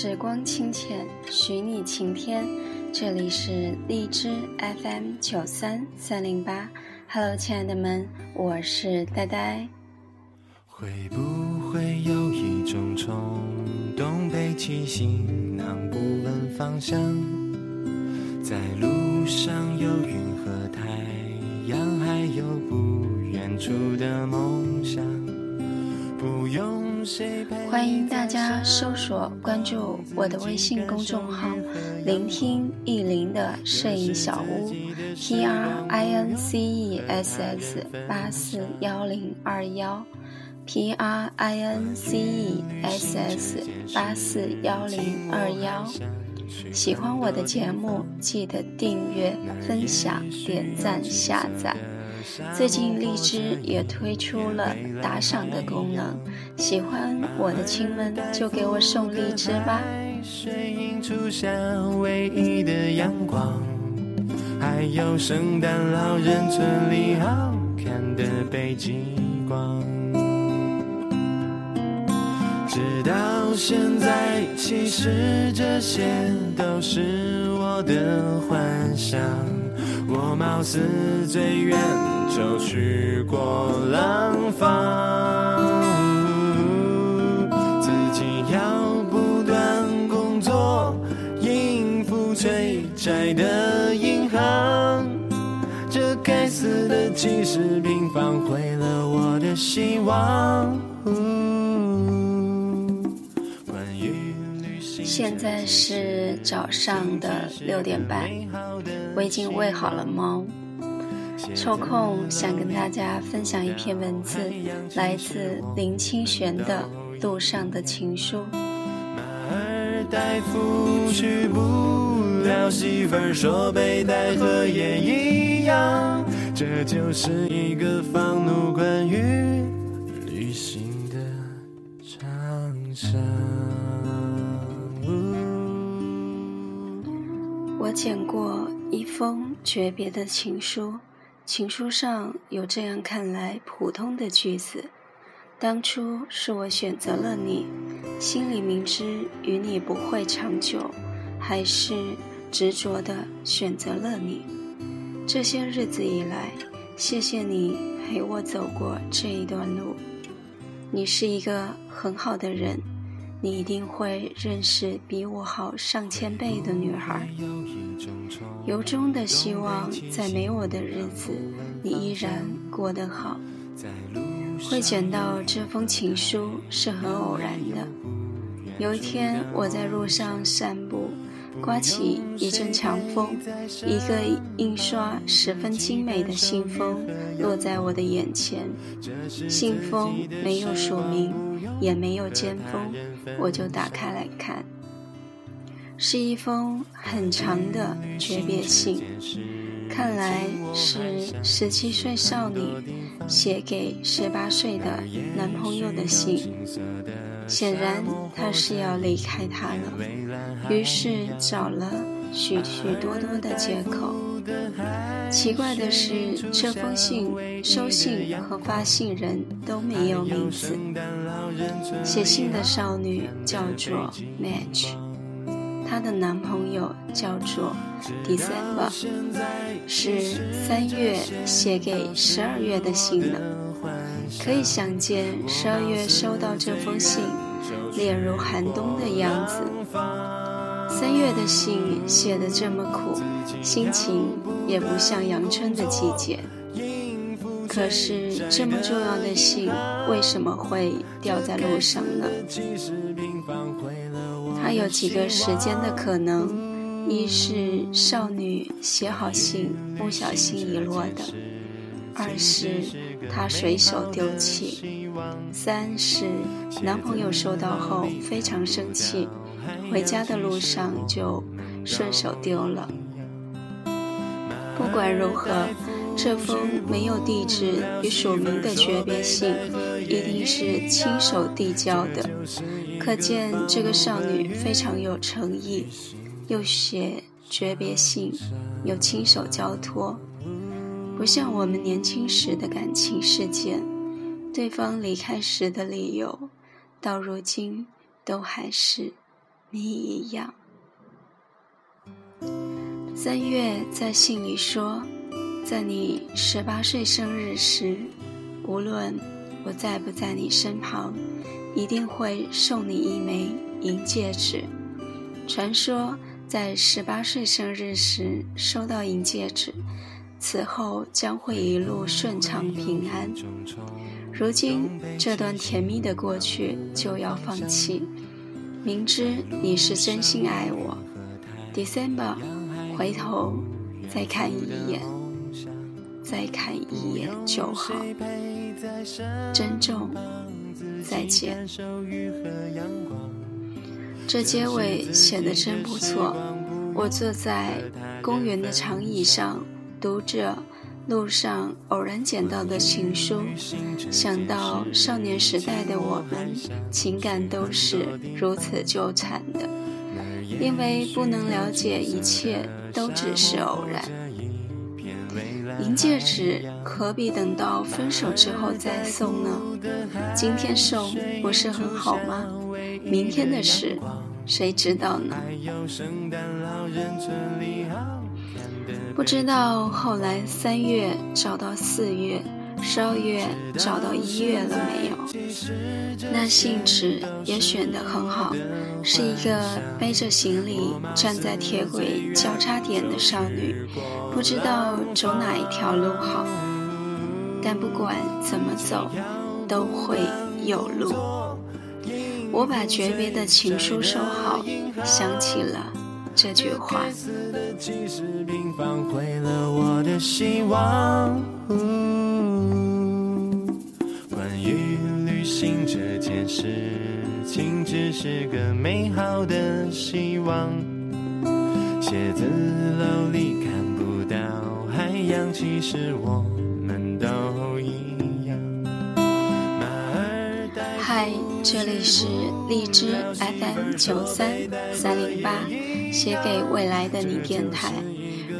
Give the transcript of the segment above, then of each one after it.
时光清浅，许你晴天。这里是荔枝 FM 九三三零八，Hello，亲爱的们，我是呆呆。会不会有一种冲动，背起行囊不问方向，在路上有云和太阳，还有不远处的梦想，不用。欢迎大家搜索关注我的微信公众号“聆听意林的摄影小屋 ”，P R I N C E S S 八四幺零二幺，P R I N C E S S 八四幺零二幺。喜欢我的节目，记得订阅、分享、点赞、下载。最近荔枝也推出了打赏的功能，喜欢我的亲们就给我送荔枝吧。水映出夏威夷的阳光，还有圣诞老人村里好看的北极光。直到现在，其实这些都是我的幻想。我貌似最远就去过廊坊，自己要不断工作应付催债的银行，这该死的几十平方毁了我的希望。现在是早上的六点半，我已经喂好了猫。抽空想跟大家分享一篇文字，来自林清玄的《路上的情书》。马尔代夫去不了，媳妇儿说北戴河也一样，这就是一个放怒关于旅行的长沙。我捡过一封诀别的情书，情书上有这样看来普通的句子：当初是我选择了你，心里明知与你不会长久，还是执着的选择了你。这些日子以来，谢谢你陪我走过这一段路，你是一个很好的人。你一定会认识比我好上千倍的女孩。由衷的希望，在没我的日子，你依然过得好。会捡到这封情书是很偶然的。有一天，我在路上散步。刮起一阵强风，一个印刷十分精美的信封落在我的眼前。信封没有署名，也没有尖封，我就打开来看，是一封很长的诀别信，看来是十七岁少女写给十八岁的男朋友的信。显然他是要离开他了，于是找了许许多多的借口。奇怪的是，这封信收信和发信人都没有名字。写信的少女叫做 Match，她的男朋友叫做 December，是三月写给十二月的信呢。可以想见，十二月收到这封信，脸如寒冬的样子。三月的信写得这么苦，心情也不像阳春的季节。可是这么重要的信，为什么会掉在路上呢？它有几个时间的可能：一是少女写好信不小心遗落的；二是。她随手丢弃。三是男朋友收到后非常生气，回家的路上就顺手丢了。不管如何，这封没有地址与署名的诀别信，一定是亲手递交的，可见这个少女非常有诚意，又写诀别信，又亲手交托。不像我们年轻时的感情事件，对方离开时的理由，到如今都还是你一样。三月在信里说，在你十八岁生日时，无论我在不在你身旁，一定会送你一枚银戒指。传说在十八岁生日时收到银戒指，此后将会一路顺畅平安。如今这段甜蜜的过去就要放弃，明知你是真心爱我，December，回头再看一眼，再看一眼就好。珍重，再见。这结尾写得真不错。我坐在公园的长椅上，读着路上偶然捡到的情书，想到少年时代的我们，情感都是如此纠缠的。因为不能了解一切，都只是偶然。银戒指何必等到分手之后再送呢？今天送不是很好吗？明天的事，谁知道呢？不知道后来三月找到四月，十二月找到一月了没有？那信纸也选得很好，是一个背着行李站在铁轨交叉点的少女，不知道走哪一条路好，但不管怎么走，都会有路。我把诀别的情书收好，想起了这句话。毁了我的希望关于旅行这件事情，只是个美好的希望。写字楼里看不到海洋，其实我这里是荔枝 FM 九三三零八，写给未来的你电台。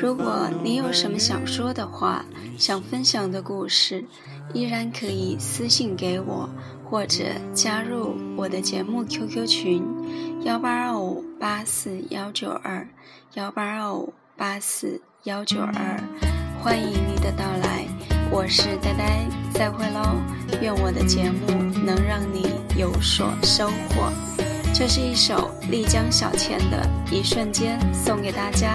如果你有什么想说的话，想分享的故事，依然可以私信给我，或者加入我的节目 QQ 群幺八二五八四幺九二幺八二五八四幺九二，欢迎你的到来。我是呆呆，再会喽！愿我的节目能让你有所收获。这是一首丽江小倩的一瞬间，送给大家。